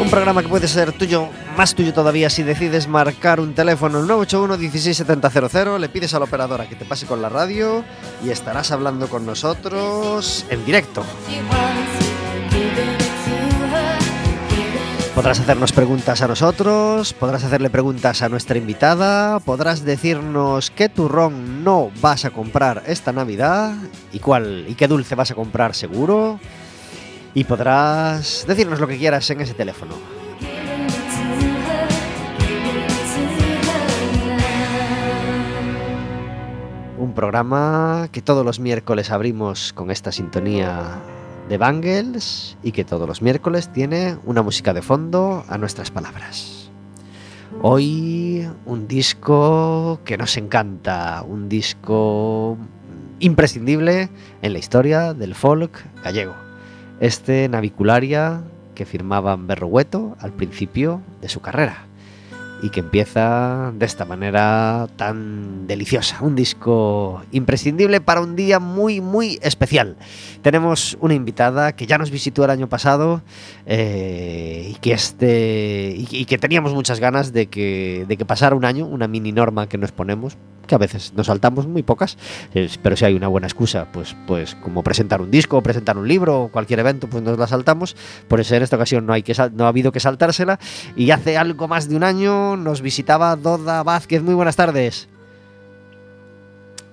Un programa que puede ser tuyo, más tuyo todavía si decides marcar un teléfono el 981 16700, le pides a la operadora que te pase con la radio y estarás hablando con nosotros en directo. Podrás hacernos preguntas a nosotros, podrás hacerle preguntas a nuestra invitada, podrás decirnos qué turrón no vas a comprar esta Navidad y cuál y qué dulce vas a comprar seguro y podrás decirnos lo que quieras en ese teléfono. Un programa que todos los miércoles abrimos con esta sintonía de Bangles y que todos los miércoles tiene una música de fondo a nuestras palabras. Hoy un disco que nos encanta, un disco imprescindible en la historia del folk gallego. Este Navicularia que firmaban Berrugueto al principio de su carrera y que empieza de esta manera tan deliciosa. Un disco imprescindible para un día muy, muy especial. Tenemos una invitada que ya nos visitó el año pasado eh, y, que este, y, que teníamos muchas ganas de que, de que pasara un año, una mini norma que nos ponemos que a veces nos saltamos muy pocas, pero si hay una buena excusa, pues, pues como presentar un disco, presentar un libro cualquier evento, pues nos la saltamos. Por eso en esta ocasión no, hay que no ha habido que saltársela. Y hace algo más de un año nos visitaba Doda Vázquez. Muy buenas tardes.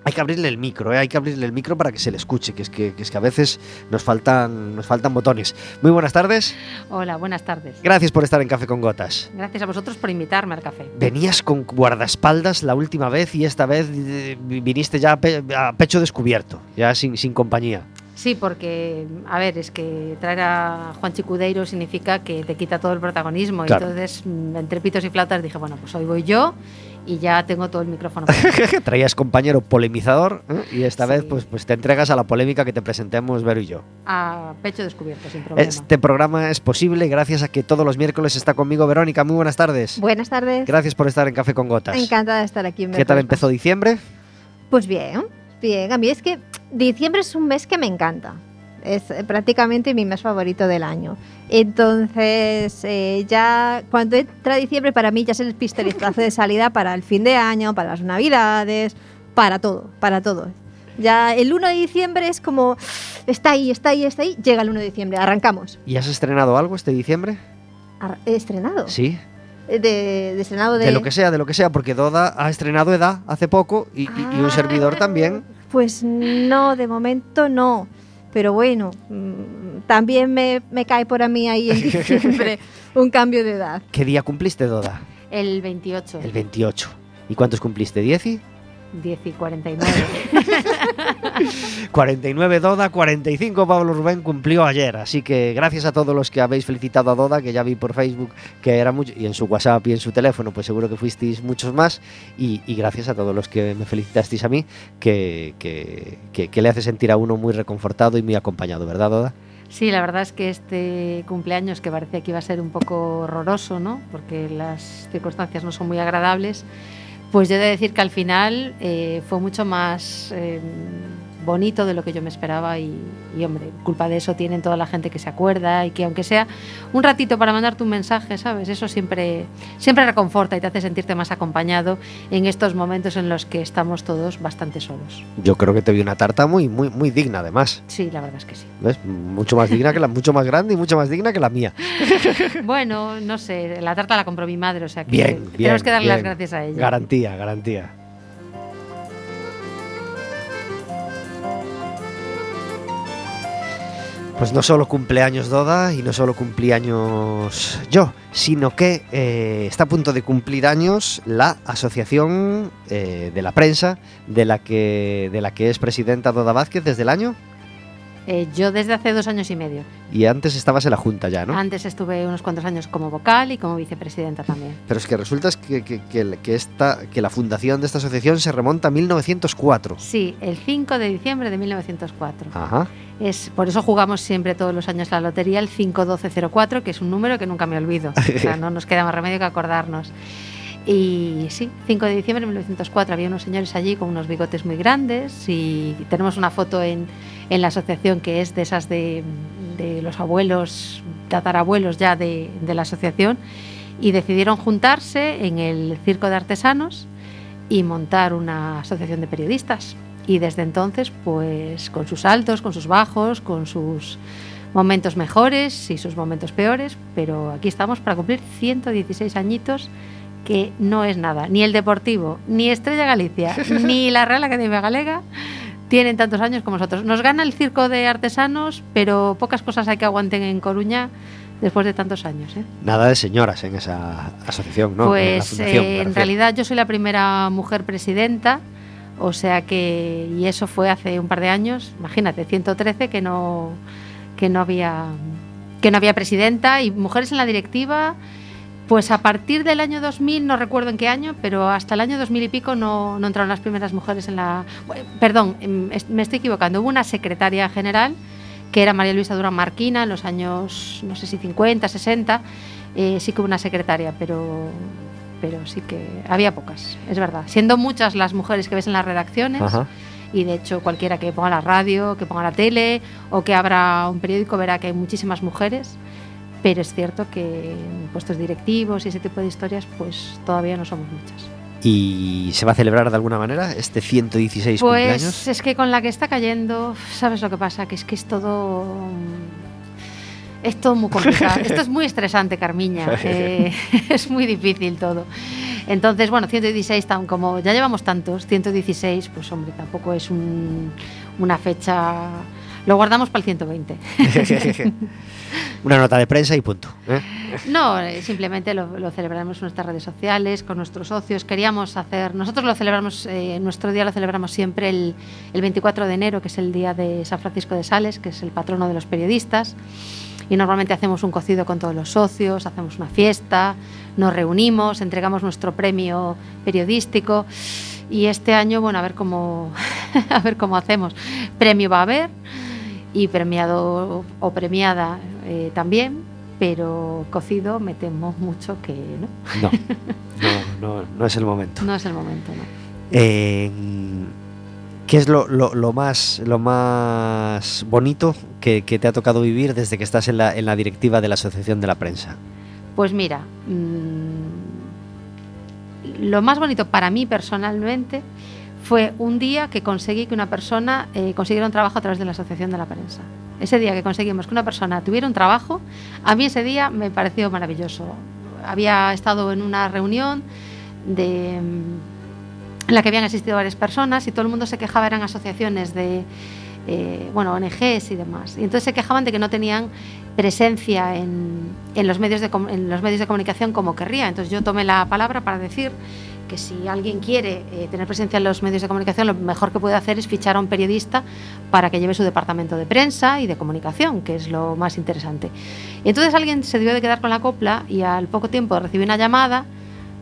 Hay que abrirle el micro, ¿eh? hay que abrirle el micro para que se le escuche, que es que, es que a veces nos faltan, nos faltan botones. Muy buenas tardes. Hola, buenas tardes. Gracias por estar en Café con Gotas. Gracias a vosotros por invitarme al café. Venías con guardaespaldas la última vez y esta vez eh, viniste ya a, pecho descubierto, ya sin, sin compañía. Sí, porque, a ver, es que traer a Juan Chicudeiro significa que te quita todo el protagonismo. Y entonces, mm, entre pitos y flautas, dije, bueno, pues hoy voy yo y ya tengo todo el micrófono. Traías compañero polemizador ¿eh? y esta vez pues, pues te entregas a la polémica que te presentemos Vero y yo. A pecho descubierto, sin problema. Este programa es posible gracias a que todos los miércoles está conmigo Verónica. Muy buenas tardes. Buenas tardes. Gracias por estar en Café con Gotas. Encantada de estar aquí. En ¿Qué tal empezó diciembre? Pues bien, bien. A mí es que diciembre es un mes que me encanta es prácticamente mi mes favorito del año. Entonces, eh, ya cuando entra diciembre, para mí ya es el pistolizazo de salida para el fin de año, para las navidades, para todo, para todo. Ya el 1 de diciembre es como, está ahí, está ahí, está ahí, llega el 1 de diciembre, arrancamos. ¿Y has estrenado algo este diciembre? ¿He estrenado? Sí. De, de, estrenado de... de... lo que sea, de lo que sea, porque Doda ha estrenado Edad hace poco y, y un servidor también. Pues no, de momento no. Pero bueno, mm, también me, cae por a mí ahí en diciembre un cambio de edad. ¿Qué día cumpliste, Doda? El 28. El 28. ¿Y cuántos cumpliste? ¿10? 10 y 49. 49 Doda, 45 Pablo Rubén cumplió ayer. Así que gracias a todos los que habéis felicitado a Doda, que ya vi por Facebook que era mucho, y en su WhatsApp y en su teléfono, pues seguro que fuisteis muchos más. Y, gracias a todos los que me felicitasteis a mí, que, que, le hace sentir a uno muy reconfortado y muy acompañado, ¿verdad, Doda? Sí, la verdad es que este cumpleaños que parecía que iba a ser un poco horroroso, ¿no? Porque las circunstancias no son muy agradables Pues yo he de decir que al final eh, fue mucho más eh, bonito de lo que yo me esperaba y, hombre, culpa de eso tienen toda la gente que se acuerda y que aunque sea un ratito para mandarte un mensaje, ¿sabes? Eso siempre, siempre reconforta y te hace sentirte más acompañado en estos momentos en los que estamos todos bastante solos. Yo creo que te vi una tarta muy, muy, muy digna además. Sí, la verdad es que sí. ¿Ves? Mucho más digna que la, mucho más grande y mucho más digna que la mía. bueno, no sé, la tarta la compró mi madre, o sea que bien, tenemos que darle las gracias a ella. Garantía, garantía. Pues no solo cumpleaños Doda y no solo cumpleaños yo, sino que eh, está a punto de cumplir años la Asociación eh, de la Prensa de la, que, de la que es presidenta Doda Vázquez desde el año eh, yo desde hace dos años y medio. Y antes estabas en la Junta ya, ¿no? Antes estuve unos cuantos años como vocal y como vicepresidenta también. Pero es que resulta que, que, que, esta, que la fundación de esta asociación se remonta a 1904. Sí, el 5 de diciembre de 1904. Ajá. Es, por eso jugamos siempre todos los años la lotería, el 51204, que es un número que nunca me olvido. o sea, no nos queda más remedio que acordarnos. Y sí, 5 de diciembre de 1904 había unos señores allí con unos bigotes muy grandes y tenemos una foto en, en la asociación que es de esas de, de los abuelos, tatarabuelos ya de, de, la asociación y decidieron juntarse en el Circo de Artesanos y montar una asociación de periodistas. Y desde entonces, pues con sus altos, con sus bajos, con sus momentos mejores y sus momentos peores, pero aquí estamos para cumplir 116 añitos que no es nada. Ni el Deportivo, ni Estrella Galicia, ni la Real Academia Galega tienen tantos años como nosotros. Nos gana el circo de artesanos, pero pocas cosas hay que aguanten en Coruña después de tantos años. ¿eh? Nada de señoras en esa asociación, ¿no? Pues en, eh, en realidad yo soy la primera mujer presidenta, o sea que, y eso fue hace un par de años, imagínate, 113 que no, que no había que no había presidenta y mujeres en la directiva pues a partir del año 2000, no recuerdo en qué año, pero hasta el año 2000 y pico no, no entraron las primeras mujeres en la... Perdón, em, me estoy equivocando. Hubo una secretaria general que era María Luisa Durán Marquina en los años, no sé si 50, 60. Eh, sí que hubo una secretaria, pero, pero sí que había pocas, es verdad. Siendo muchas las mujeres que ves en las redacciones. y de hecho cualquiera que ponga la radio, que ponga la tele o que abra un periódico verá que hay muchísimas mujeres pero es cierto que en puestos directivos y ese tipo de historias pues todavía no somos muchas. ¿Y se va a celebrar de alguna manera este 116 pues cumpleaños? es que con la que está cayendo, ¿sabes lo que pasa? Que es que es todo... Es todo muy complicado. Esto es muy estresante, Carmiña. Eh, es muy difícil todo. Entonces, bueno, 116, tan como ya llevamos tantos, 116, pues hombre, tampoco es un, una fecha lo guardamos para el 120. Una nota de prensa y punto. ¿eh? No, eh, simplemente lo, celebramos en nuestras redes sociales, con nuestros socios. Queríamos hacer, nosotros lo celebramos, eh, nuestro día lo celebramos siempre el, el 24 de enero, que es el día de San Francisco de Sales, que es el patrono de los periodistas y normalmente hacemos un cocido con todos los socios, hacemos una fiesta, nos reunimos, entregamos nuestro premio periodístico y este año, bueno, a ver cómo, a ver cómo hacemos. Premio va a haber, y premiado o premiada eh, también, pero cocido me temo mucho que no. No, no, no, es el momento. No es el momento, no. Eh, ¿Qué es lo, lo, lo, más, lo más bonito que, que, te ha tocado vivir desde que estás en la, en la directiva de la Asociación de la Prensa? Pues mira, mmm, lo más bonito para mí personalmente fue un día que conseguí que una persona eh, consiguiera un trabajo a través de la Asociación de la Prensa. Ese día que conseguimos que una persona tuviera un trabajo, a mí ese día me pareció maravilloso. Había estado en una reunión de, en la que habían asistido varias personas y todo el mundo se quejaba, eran asociaciones de eh, bueno, ONGs y demás. Y entonces se quejaban de que no tenían presencia en, en, los medios de, en los medios de comunicación como querría. Entonces yo tomé la palabra para decir que si alguien quiere eh, tener presencia en los medios de comunicación, lo mejor que puede hacer es fichar a un periodista para que lleve su departamento de prensa y de comunicación, que es lo más interesante. Y entonces alguien se debió de quedar con la copla y al poco tiempo recibí una llamada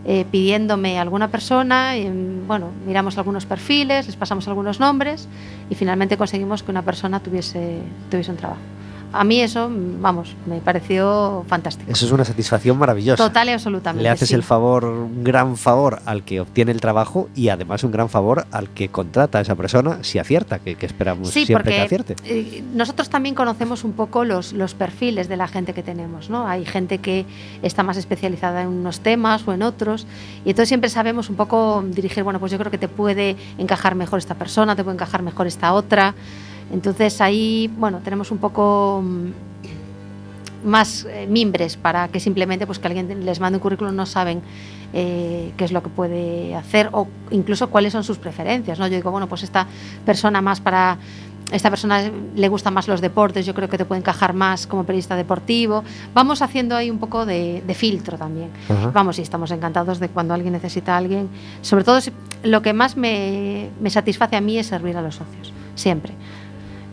eh, pidiéndome alguna persona, y, bueno, miramos algunos perfiles, les pasamos algunos nombres y finalmente conseguimos que una persona tuviese, tuviese un trabajo. A mí eso, vamos, me pareció fantástico. Eso es una satisfacción maravillosa. Total y absolutamente. Le haces sí. el favor, un gran favor al que obtiene el trabajo y además un gran favor al que contrata a esa persona si acierta, que, que esperamos Sí, siempre que acierte. eh, nosotros también conocemos un poco los, los perfiles de la gente que tenemos, ¿no? Hay gente que está más especializada en unos temas o en otros, y entonces siempre sabemos un poco dirigir, bueno, pues yo creo que te puede encajar mejor esta persona, te puede encajar mejor esta otra. Entonces ahí, bueno, tenemos un poco mm, más eh, mimbres para que simplemente pues que alguien les mande un currículum no saben eh, qué es lo que puede hacer o incluso cuáles son sus preferencias. ¿no? Yo digo, bueno, pues esta persona más para... Esta persona le gustan más los deportes, yo creo que te puede encajar más como periodista deportivo. Vamos haciendo ahí un poco de, de filtro también. Vamos, y estamos encantados de cuando alguien necesita a alguien. Sobre todo, si- lo que más me, me satisface a mí es servir a los socios, siempre.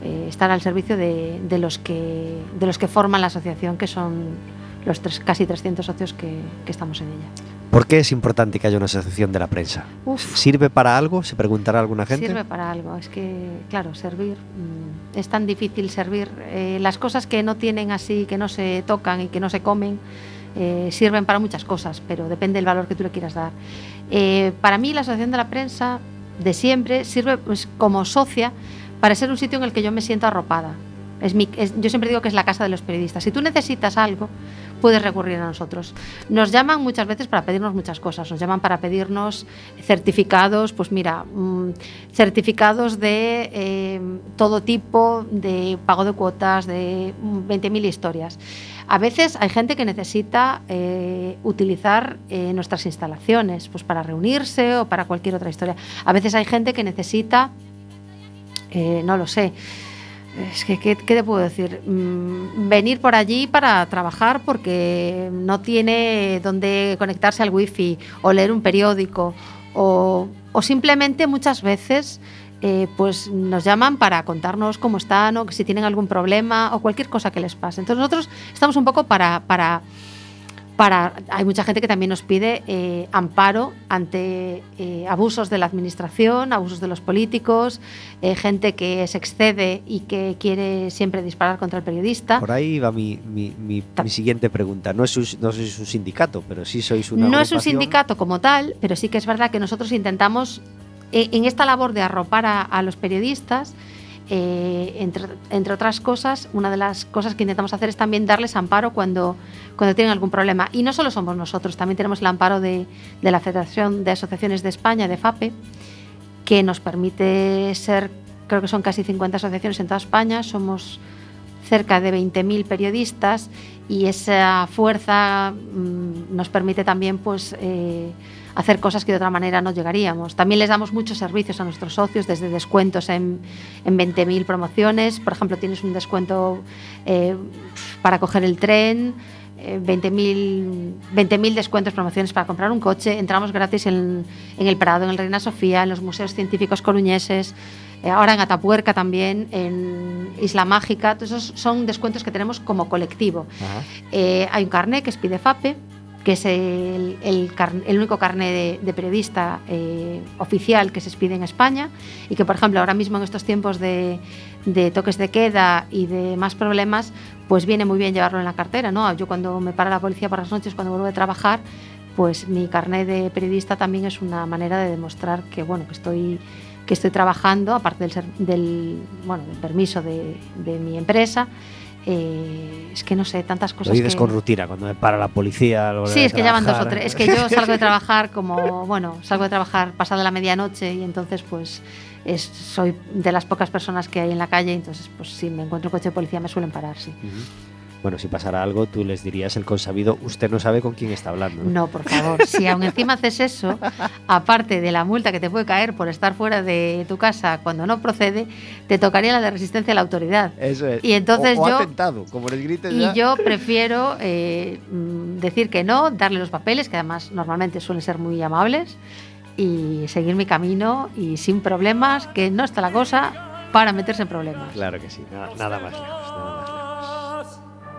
Eh, estar al servicio de, de los que, de los que forman la asociación, que son los tres- casi 300 socios que, que estamos en ella. ¿Por qué es importante que haya una asociación de la prensa? Uf. ¿Sirve para algo? ¿Se preguntará alguna gente? Sirve para algo. Es que, claro, servir mm, es tan difícil servir. Eh, las cosas que no tienen así, que no se tocan y que no se comen, eh, sirven para muchas cosas, pero depende del valor que tú le quieras dar. Eh, para mí, la Asociación de la Prensa de siempre sirve pues, como socia para ser un sitio en el que yo me siento arropada. Es mi, es- yo siempre digo que es la casa de los periodistas. Si tú necesitas algo, puedes recurrir a nosotros. Nos llaman muchas veces para pedirnos muchas cosas. Nos llaman para pedirnos certificados, pues mira, mm, certificados de eh, todo tipo, de pago de cuotas, de mm, 20.000 historias. A veces hay gente que necesita eh, utilizar eh, nuestras instalaciones pues para reunirse o para cualquier otra historia. A veces hay gente que necesita, eh, no lo sé, es que, ¿qué, te puedo decir? Mm, venir por allí para trabajar porque no tiene dónde conectarse al wifi o leer un periódico o, o simplemente muchas veces eh, pues nos llaman para contarnos cómo están o que si tienen algún problema o cualquier cosa que les pase. Entonces nosotros estamos un poco para... para para, hay mucha gente que también nos pide eh, amparo ante eh, abusos de la administración, abusos de los políticos, eh, gente que se excede y que quiere siempre disparar contra el periodista. Por ahí va mi, mi- mi- siguiente pregunta. No, es no sois un sindicato, pero sí sois una No es un sindicato como tal, pero sí que es verdad que nosotros intentamos, en esta labor de arropar a, a los periodistas, eh, entre, entre otras cosas, una de las cosas que intentamos hacer es también darles amparo cuando, cuando tienen algún problema. Y no solo somos nosotros, también tenemos el amparo de, de la Federación de Asociaciones de España, de FAPE, que nos permite ser, creo que son casi 50 asociaciones en toda España, somos cerca de 20.000 periodistas y esa fuerza mm, nos permite también pues, eh, hacer cosas que de otra manera no llegaríamos. También les damos muchos servicios a nuestros socios, desde descuentos en, en 20.000 promociones. Por ejemplo, tienes un descuento eh, para coger el tren, eh, 20.000 20.000 descuentos, promociones para comprar un coche. Entramos gratis en, en el Prado, en el Reina Sofía, en los museos científicos coruñeses. eh, ahora en Atapuerca también, en Isla Mágica, todos esos son descuentos que tenemos como colectivo. Eh, hay un carné que es Pidefape, que es el, el, único carné de, periodista eh, oficial que se expide en España y que, por ejemplo, ahora mismo en estos tiempos de, toques de queda y de más problemas, pues viene muy bien llevarlo en la cartera, ¿no? Yo cuando me para la policía por las noches, cuando vuelvo a trabajar, pues mi carné de periodista también es una manera de demostrar que, bueno, que estoy que estoy trabajando, aparte del, del, bueno, del permiso de, de mi empresa, eh, es que no sé, tantas Lo cosas dices que... con rutina, cuando me para la policía. Sí, es que ya van dos o tres. Es que yo salgo de trabajar como, bueno, salgo de trabajar pasada la medianoche y entonces pues es, soy de las pocas personas que hay en la calle, entonces pues si me encuentro un coche de policía me suelen parar, sí. Bueno, si pasara algo, tú les dirías el consabido, usted no sabe con quién está hablando. ¿no? No, por favor, si aún encima haces eso, aparte de la multa que te puede caer por estar fuera de tu casa cuando no procede, te tocaría la de resistencia a la autoridad. Eso es. Y entonces o, o yo- atentado, como les grites Y ya. yo prefiero eh, mm, decir que no, darle los papeles, que además normalmente suelen ser muy amables, y seguir mi camino y sin problemas, que no está la cosa para meterse en problemas. Claro que sí, nada, nada más lejos, nada más lejos.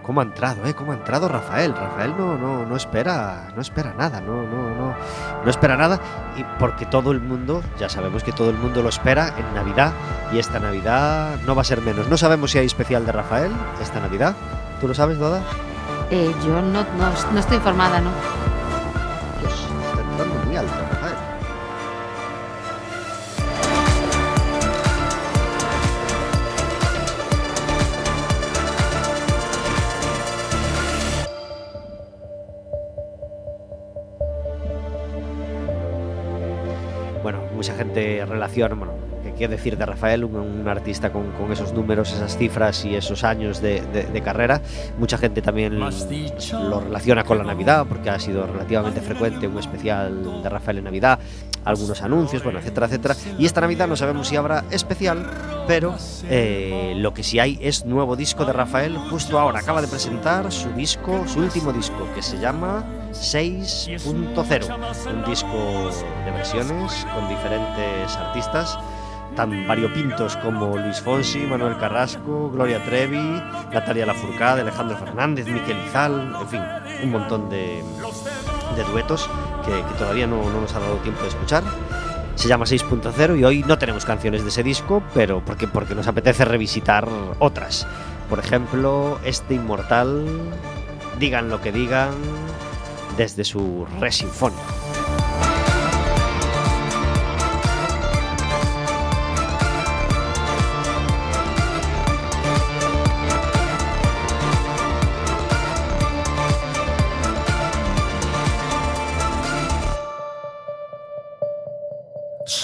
¿Cómo ha entrado, eh? ¿Cómo ha entrado Rafael? Rafael no, no, no espera, no espera nada, no, no, no, no espera nada. Y porque todo el mundo, ya sabemos que todo el mundo lo espera en Navidad Y esta Navidad no va a ser menos. No sabemos si hay especial de Rafael esta Navidad. ¿Tú lo sabes, Doda? Eh, yo no, no, no estoy informada, ¿no? Gente relaciona, bueno, ¿qué decir de Rafael? Un, un artista con, con esos números, esas cifras y esos años de, de- de carrera. Mucha gente también lo relaciona con la Navidad, porque ha sido relativamente frecuente un especial de Rafael en Navidad, algunos anuncios, bueno, etcétera, etcétera. Y esta Navidad no sabemos si habrá especial, pero eh, lo que sí hay es nuevo disco de Rafael. Justo ahora acaba de presentar su disco, su último disco, que se llama 6.0. Un disco de versiones con diferentes artistas tan variopintos como Luis Fonsi, Manuel Carrasco, Gloria Trevi, Natalia Lafourcade, Alejandro Fernández, Miquel Izal, en fin, un montón de, duetos que, todavía no, no nos ha dado tiempo de escuchar. Se llama 6.0 y hoy no tenemos canciones de ese disco, pero porque, porque nos apetece revisitar otras. Por ejemplo, este inmortal, digan lo que digan, desde su re sinfónico.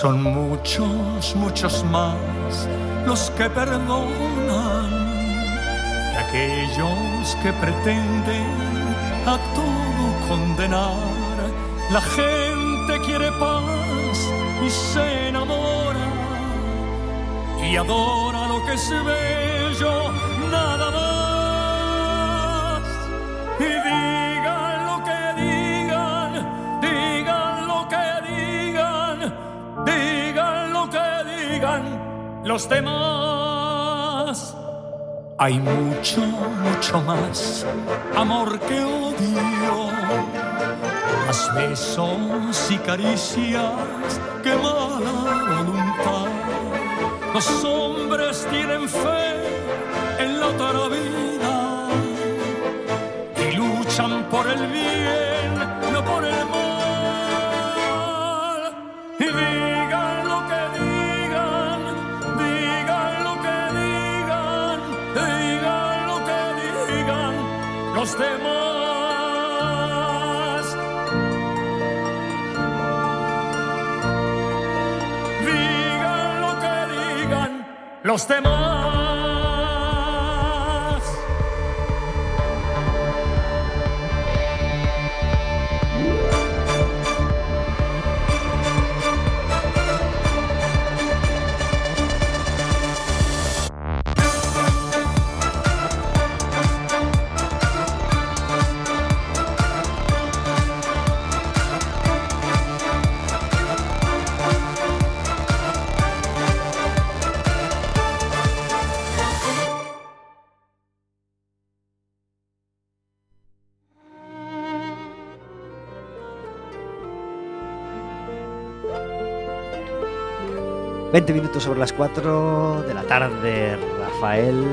Son muchos, muchos más los que perdonan que aquellos que pretenden a todo condenar. La gente quiere paz y se enamora y adora lo que es bello, nada más. Y los demás. Hay mucho, mucho más amor que odio, más besos y caricias que mala voluntad. Los hombres tienen fe en la otra vida y luchan por el bien, los demás. Digan lo que digan los demás. 20 minutos sobre las 4 de la tarde, Rafael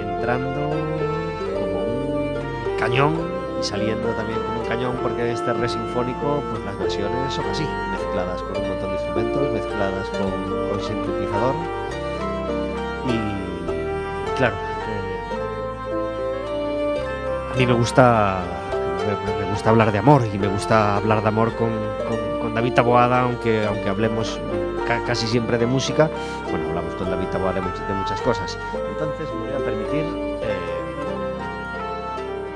entrando como un cañón y saliendo también como un cañón porque este re sinfónico, pues las versiones son así, mezcladas con un montón de instrumentos, mezcladas con, con sintetizador. Y claro, eh, a mí me gusta me, gusta hablar de amor y me gusta hablar de amor con, con- David Taboada, aunque, aunque hablemos casi siempre de música. Bueno, hablamos con David Taboada de, much- de muchas cosas. Entonces me voy a permitir eh,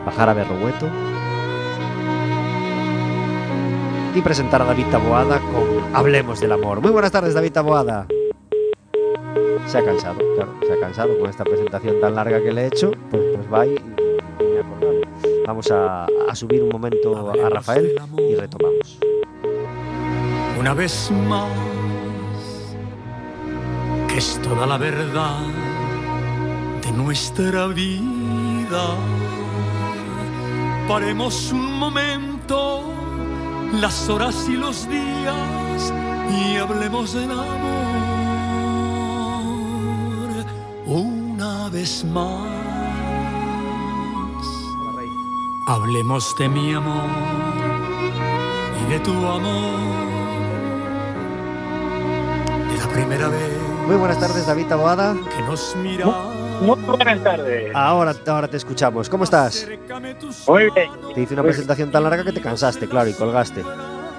bajar a Berrohueto y presentar a David Taboada con Hablemos del amor. Muy buenas tardes, David Taboada. Se ha cansado, claro, se ha cansado con esta presentación tan larga que le he hecho. Pues, pues va y, me. Vamos a, a subir un momento a Rafael y retomamos. una vez más, es toda la verdad de nuestra vida. Paremos un momento las horas y los días y hablemos del amor. vez más. Hablemos de mi amor y de tu amor. De la primera vez Muy buenas tardes, David Taboada. que nos miramos. Muy buenas tardes. Ahora, ahora te escuchamos. ¿Cómo estás? Muy bien. Te hice una presentación tan larga que te cansaste, claro, y colgaste.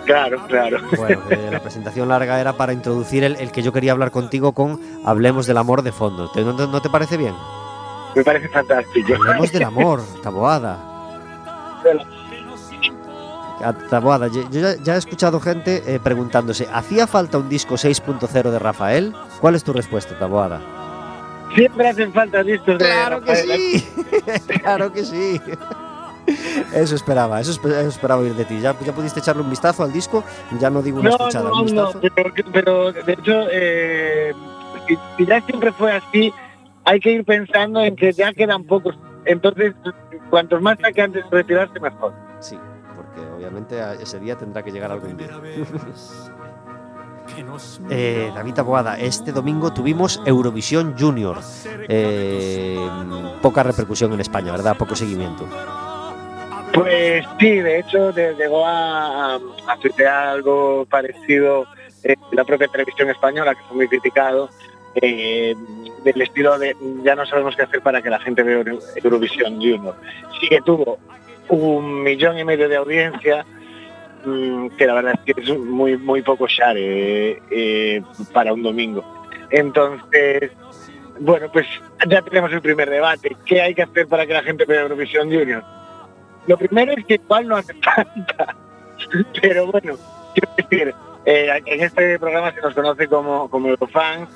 Claro, claro. Bueno, eh, la presentación larga era para introducir el, el que yo quería hablar contigo con Hablemos del amor de fondo. ¿Te- no, te- no te parece bien? Me parece fantástico. Hablemos del amor, Taboada. A- Taboada, yo yo ya, ya he escuchado gente eh, preguntándose, ¿hacía falta un disco 6.0 de Rafael? ¿Cuál es tu respuesta, Taboada? Siempre hacen falta discos de ¡Claro que sí! ¡Claro que sí! Eso esperaba, eso, espe- eso esperaba oír de ti. ¿Ya, ¿Ya pudiste echarle un vistazo al disco? Ya no digo una No, escuchada, no, un no, vistazo. pero, pero de hecho, eh, si, si ya siempre fue así, hay que ir pensando en que ya quedan pocos. Entonces, cuantos más saque antes de retirarse, mejor. Sí, porque obviamente ese día tendrá que llegar algún día. Eh, David Aboada, este domingo tuvimos Eurovisión Junior. Eh, poca repercusión en España, ¿verdad? Poco seguimiento. Pues sí, de hecho, llegó a, a, a algo parecido la propia televisión española, que fue muy criticado, eh, del estilo de ya no sabemos qué hacer para que la gente vea Euro- Eurovisión Junior. Sí que tuvo un millón y medio de audiencia, que la verdad es que es muy, muy poco share eh, para un domingo. Entonces, bueno, pues ya tenemos el primer debate. ¿Qué hay que hacer para que la gente vea Eurovisión Junior? Lo primero es que igual no hace falta. Pero bueno, quiero decir, eh, en este programa se nos conoce como, como Eurofans,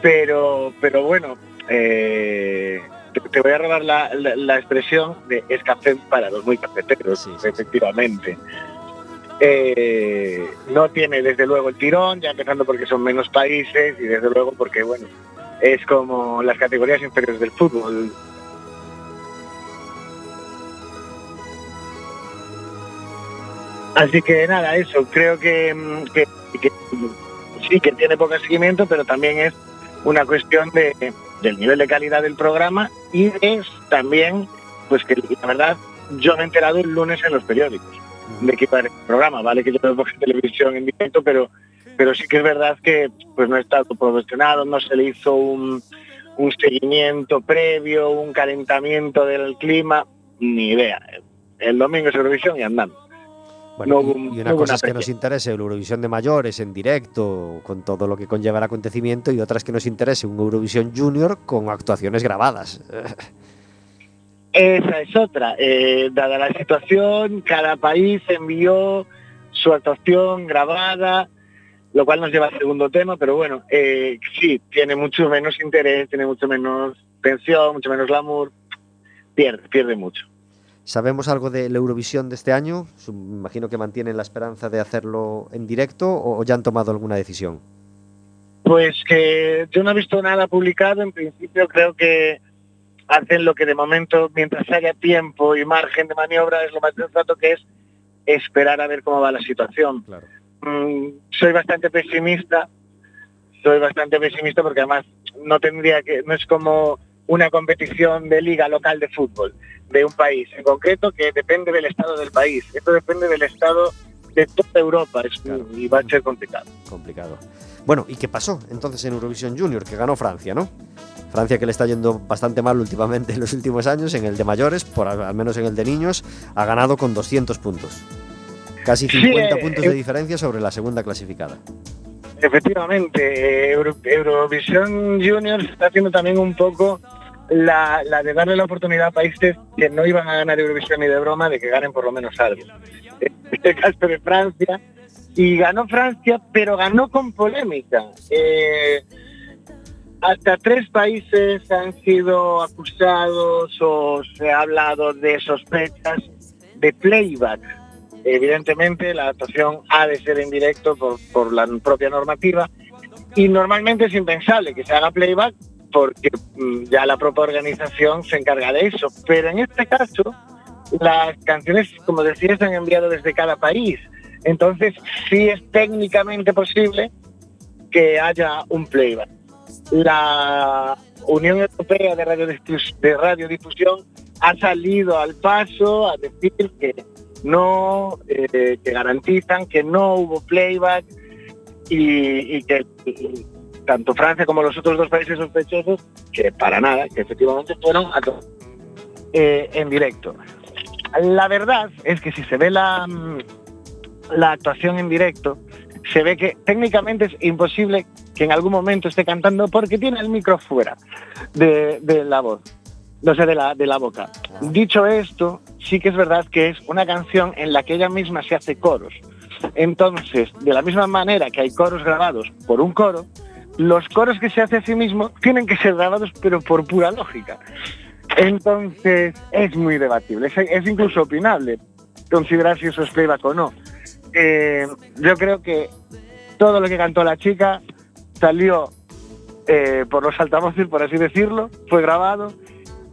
pero, pero bueno, eh, te, te voy a robar la, la- la expresión de es café para los muy cafeteros, Sí, sí, sí. Eh, no tiene desde luego el tirón, ya empezando porque son menos países y desde luego porque, bueno, es como las categorías inferiores del fútbol. Así que nada, eso, creo que, mm, que- sí que tiene poco seguimiento, pero también es una cuestión de, del nivel de calidad del programa y es también, pues que la verdad, yo me he enterado el lunes en los periódicos de que el programa, vale que yo no veo televisión en directo, pero, pero sí que es verdad que pues no está promocionado, no se le hizo un, un seguimiento previo, un calentamiento del clima, ni idea. El domingo es Eurovisión y andando. Bueno, No y- una cosa es que nos interese el Eurovisión de mayores en directo, con todo lo que conlleva el acontecimiento, y otra es que nos interese un Eurovisión Junior con actuaciones grabadas. Esa es otra. Eh, dada la situación, cada país envió su actuación grabada, lo cual nos lleva al segundo tema, pero bueno, eh, sí, tiene mucho menos interés, tiene mucho menos tensión, mucho menos glamour, pierde, pierde mucho. ¿Sabemos algo de la Eurovisión de este año? Me imagino que mantienen la esperanza de hacerlo en directo o ya han tomado alguna decisión. Pues que yo no he visto nada publicado, en principio creo que hacen lo que de momento, mientras haya tiempo y margen de maniobra, es lo más sensato que es esperar a ver cómo va la situación. Claro. Mm, soy bastante pesimista, soy bastante pesimista porque además no tendría que, no es como una competición de liga local de fútbol de un país en concreto que depende del estado del país. Esto depende del estado de toda Europa es- Claro. y va a ser complicado. Complicado. Bueno, ¿y qué pasó entonces en Eurovisión Junior? Que ganó Francia, ¿no? Francia que le está yendo bastante mal últimamente en los últimos años, en el de mayores, por al menos en el de niños, ha ganado con 200 puntos. Casi Sí, 50 eh, puntos eh. de diferencia sobre la segunda clasificada. Efectivamente, eh, Euro- Eurovisión Junior se está haciendo también un poco la, la de darle la oportunidad a países que no iban a ganar Eurovisión ni de broma de que ganen por lo menos algo. Este caso de Francia. Y ganó Francia, pero ganó con polémica. Eh, hasta tres países han sido acusados o se ha hablado de sospechas de playback. Evidentemente la actuación ha de ser en directo por, por la propia normativa y normalmente es impensable que se haga playback porque mm, ya la propia organización se encarga de eso. Pero en este caso las canciones, como decía, se han enviado desde cada país. Entonces sí es técnicamente posible que haya un playback. la Unión Europea de, Radiodifus- de Radiodifusión ha salido al paso a decir que no, eh, que garantizan que no hubo playback y, que tanto Francia como los otros dos países sospechosos, que para nada, que efectivamente fueron a eh, en directo. La verdad es que si se ve la, mm, la actuación en directo, se ve que técnicamente es imposible que en algún momento esté cantando porque tiene el micro fuera de, de la voz, no sé, de la, de la boca. Dicho esto, sí que es verdad que es una canción en la que ella misma se hace coros. Entonces, de la misma manera que hay coros grabados por un coro, los coros que se hace a sí mismo tienen que ser grabados pero por pura lógica. Entonces, es muy debatible, es, es incluso opinable considerar si eso es playback o no. Eh, yo creo que todo lo que cantó la chica salió eh, por los altavoces, por así decirlo, fue grabado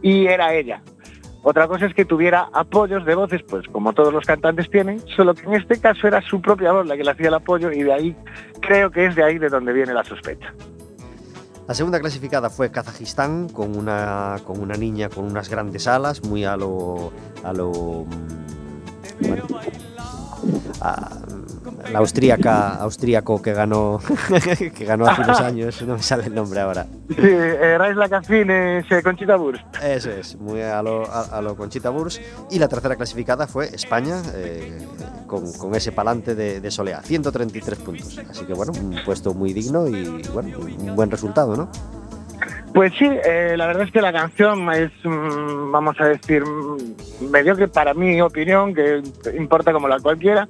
y era ella. Otra cosa es que tuviera apoyos de voces, pues como todos los cantantes tienen, solo que en este caso era su propia voz la que le hacía el apoyo y de ahí creo que es de ahí de donde viene la sospecha. La segunda clasificada fue Kazajistán con una, con una niña con unas grandes alas, muy a lo. a lo. mm, la austríaca, austríaco que ganó que ganó hace unos años, no me sale el nombre ahora. Sí, eh, Cafines, eh, Conchita Wurst. Eso es, muy a lo, a, a lo Conchita Burs. Y la tercera clasificada fue España, eh, con, con ese palante de, de Solea, 133 puntos. Así que bueno, un puesto muy digno y bueno, un buen resultado, ¿no? Pues sí, eh, la verdad es que la canción es, mm, vamos a decir, mm, mediocre para mi opinión, que importa como la cualquiera.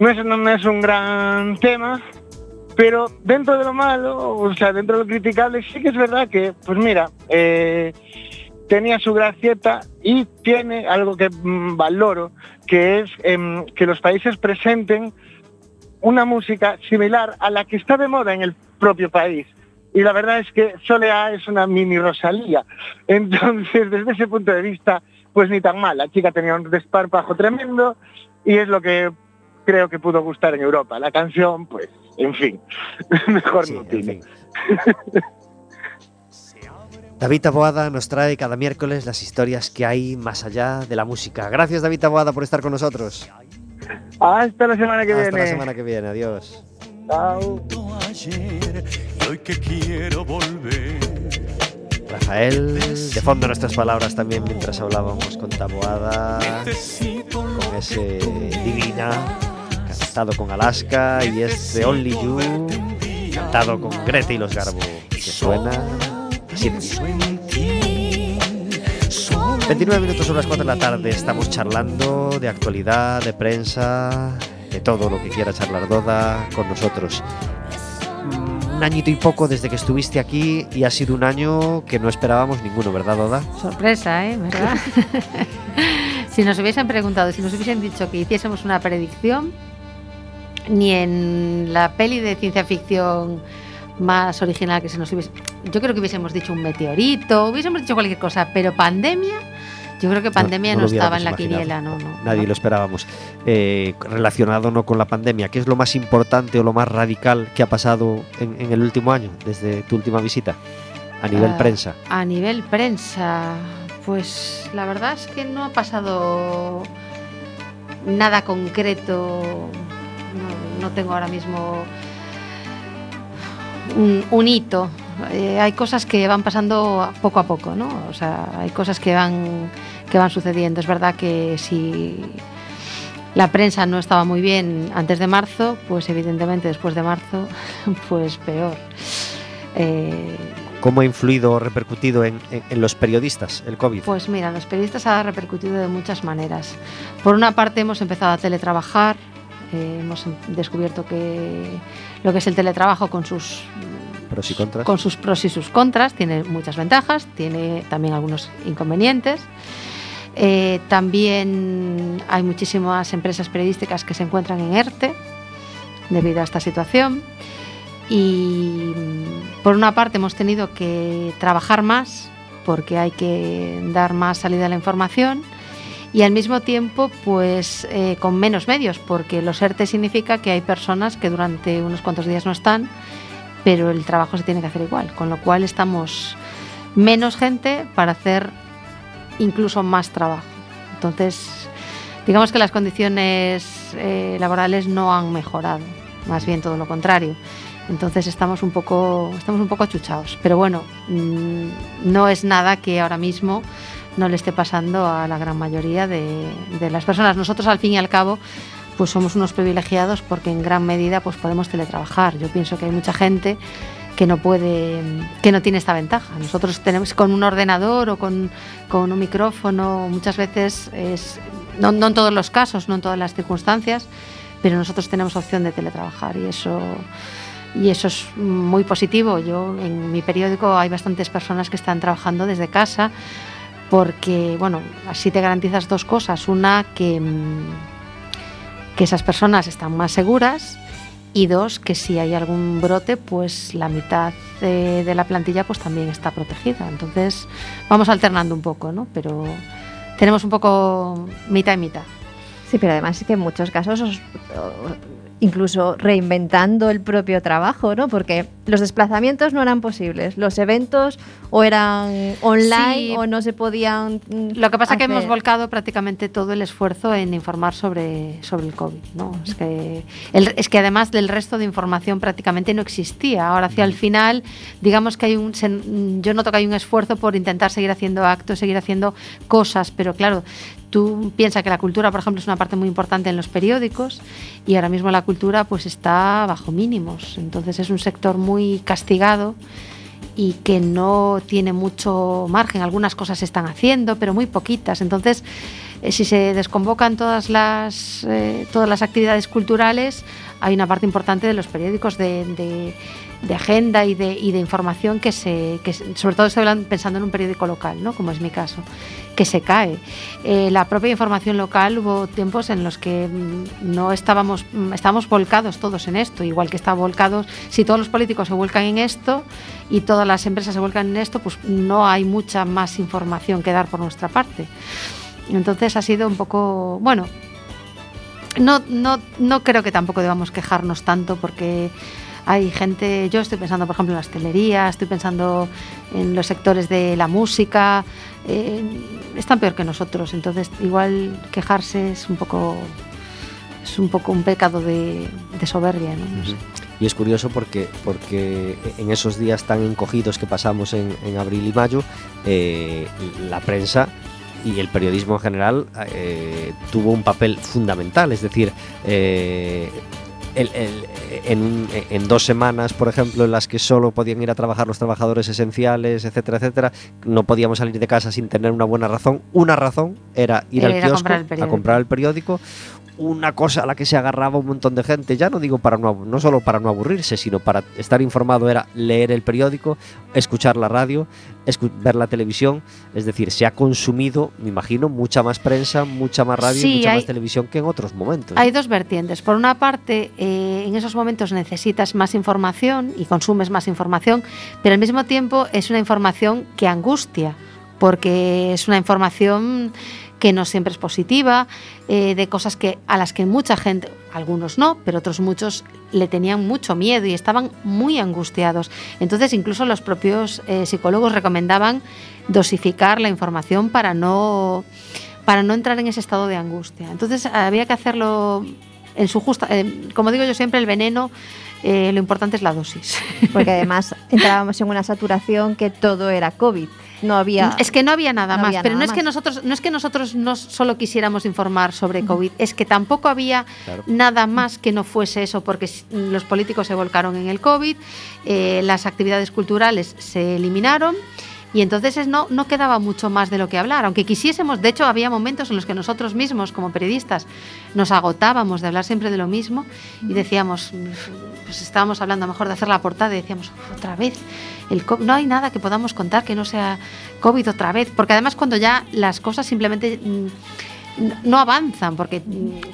No es, no es un gran tema, pero dentro de lo malo, o sea, dentro de lo criticable, sí que es verdad que, pues mira, eh, tenía su gracieta y tiene algo que mm, valoro, que es em, que los países presenten una música similar a la que está de moda en el propio país. Y la verdad es que Soleá es una mini Rosalía. Entonces, desde ese punto de vista, pues ni tan mal. La chica tenía un desparpajo tremendo y es lo que creo que pudo gustar en Europa. La canción, pues, en fin, mejor Sí, no en tiene. David Taboada nos trae cada miércoles las historias que hay más allá de la música. Gracias David Taboada por estar con nosotros. Hasta la semana que Hasta viene. la semana que viene, adiós. Chao. ayer y hoy que quiero volver. Rafael, de fondo nuestras palabras también mientras hablábamos con Taboada, con ese Divina, cantado con Alaska y este Only You, cantado con Greta y los Garbo, que suena así de bien. en ti. Solo 29 minutos sobre las 4 de la tarde, estamos charlando de actualidad, de prensa, de todo lo que quiera charlar Doda con nosotros. Mm, Un añito y poco desde que estuviste aquí y ha sido un año que no esperábamos ninguno, ¿verdad, Doda? Sorpresa, ¿eh? ¿Verdad? si nos hubiesen preguntado, si nos hubiesen dicho que hiciésemos una predicción, ni en la peli de ciencia ficción más original que se nos hubiese... Yo creo que hubiésemos dicho un meteorito, hubiésemos dicho cualquier cosa, pero pandemia, yo creo que pandemia no estaba en la quiniela, no, no. Nadie lo esperábamos. Eh, relacionado no con la pandemia, ¿qué es lo más importante o lo más radical que ha pasado en, en el último año, desde tu última visita, a nivel Ah, prensa? A nivel prensa, pues la verdad es que no ha pasado nada concreto. No, no tengo ahora mismo un, un hito. Eh, hay cosas que van pasando poco a poco, ¿no? O sea, hay cosas que van, que van sucediendo. Es verdad que si la prensa no estaba muy bien antes de marzo, pues evidentemente después de marzo, pues peor. Eh, ¿Cómo ha influido o repercutido en, en- en los periodistas el COVID? Pues mira, los periodistas ha repercutido de muchas maneras. Por una parte hemos empezado a teletrabajar, eh, hemos em- descubierto que lo que es el teletrabajo con sus Con sus pros y sus contras tiene muchas ventajas, tiene también algunos inconvenientes. Eh, también hay muchísimas empresas periodísticas que se encuentran en ERTE debido a esta situación. Y mm, por una parte hemos tenido que trabajar más porque hay que dar más salida a la información y al mismo tiempo pues eh, con menos medios porque los ERTE significa que hay personas que durante unos cuantos días no están pero el trabajo se tiene que hacer igual, con lo cual estamos menos gente para hacer incluso más trabajo. Entonces, digamos que las condiciones eh, laborales no han mejorado, más bien todo lo contrario. Entonces estamos un poco, estamos un poco achuchados. Pero bueno, mm, no es nada que ahora mismo no le esté pasando a la gran mayoría de, de las personas. Nosotros, al fin y al cabo, pues somos unos privilegiados porque en gran medida pues podemos teletrabajar. Yo pienso que hay mucha gente que no puede, que no tiene esta ventaja. Nosotros tenemos con un ordenador o con, con un micrófono, muchas veces es, no, en todos los casos, no en todas las circunstancias, pero nosotros tenemos opción de teletrabajar y eso y eso es muy positivo. Yo en mi periódico hay bastantes personas que están trabajando desde casa porque, bueno, así te garantizas dos cosas. Una, que, que esas personas están más seguras y dos, que si hay algún brote, pues la mitad de, de la plantilla pues también está protegida. Entonces vamos alternando un poco, ¿no? Pero tenemos un poco mitad y mitad. Sí, pero además es que en muchos casos os- incluso reinventando el propio trabajo, ¿no? Porque los desplazamientos no eran posibles, los eventos o eran online Sí. o no se podían. Lo que pasa es que hemos volcado prácticamente todo el esfuerzo en informar sobre, sobre el COVID. ¿no? Es, que, el- es que además del resto de información prácticamente no existía. Ahora hacia el final, digamos que hay un... se- yo noto que hay un esfuerzo por intentar seguir haciendo actos, seguir haciendo cosas, pero claro, tú piensas que la cultura, por ejemplo, es una parte muy importante en los periódicos y ahora mismo la cultura pues está bajo mínimos. Entonces es un sector muy castigado y que no tiene mucho margen. Algunas cosas se están haciendo, pero muy poquitas. Entonces, eh, si se desconvocan todas las, eh, todas las actividades culturales, hay una parte importante de los periódicos de, de- de agenda y de, y de información que se, que sobre todo estoy pensando en un periódico local, ¿no? como es mi caso, que se cae. Eh, la propia información local hubo tiempos en los que mm, no estábamos, mm, estábamos volcados todos en esto, igual que están volcados, si todos los políticos se vuelcan en esto y todas las empresas se vuelcan en esto, pues no hay mucha más información que dar por nuestra parte. Entonces ha sido un poco, bueno, no, no, no creo que tampoco debamos quejarnos tanto porque hay gente, yo estoy pensando por ejemplo en la hostelería, estoy pensando en los sectores de la música, eh, están peor que nosotros, entonces igual quejarse es un poco es un poco un pecado de, soberbia, ¿no? Y es curioso porque, porque en esos días tan encogidos que pasamos en, en abril y mayo, eh, la prensa y el periodismo en general eh, tuvo un papel fundamental. Es decir, eh, el- el- en, en dos semanas, por ejemplo, en las que solo podían ir a trabajar los trabajadores esenciales, etcétera, etcétera, no podíamos salir de casa sin tener una buena razón. Una razón era ir Era al ir a kiosco comprar a comprar el periódico una cosa a la que se agarraba un montón de gente, ya no digo para no, no solo para no aburrirse, sino para estar informado, era leer el periódico, escuchar la radio, escu- ver la televisión, es decir, se ha consumido, me imagino, mucha más prensa, mucha más radio Sí, y mucha hay- más televisión que en otros momentos. Hay dos vertientes. Por una parte, eh, en esos momentos necesitas más información y consumes más información, pero al mismo tiempo es una información que angustia, porque es una información que no siempre es positiva, eh, de cosas que a las que mucha gente, algunos no, pero otros muchos le tenían mucho miedo y estaban muy angustiados. Entonces, incluso los propios eh, psicólogos recomendaban dosificar la información para no para no entrar en ese estado de angustia. Entonces había que hacerlo en su justa. eh, como digo yo siempre, el veneno, lo importante es la dosis. Porque además entrábamos en una saturación que todo era COVID. No había. Es que no había nada No más, había pero nada no es que más. nosotros no es que nosotros no solo quisiéramos informar sobre COVID, es que tampoco había Claro. nada más que no fuese eso, porque los políticos se volcaron en el COVID, eh, las actividades culturales se eliminaron. Y entonces es- no, no quedaba mucho más de lo que hablar, aunque quisiésemos, de hecho había momentos en los que nosotros mismos como periodistas nos agotábamos de hablar siempre de lo mismo y decíamos, pues estábamos hablando a lo mejor de hacer la portada y decíamos, "Uf, otra vez, el co- no hay nada que podamos contar que no sea COVID otra vez, porque además cuando ya las cosas simplemente mm, no avanzan, porque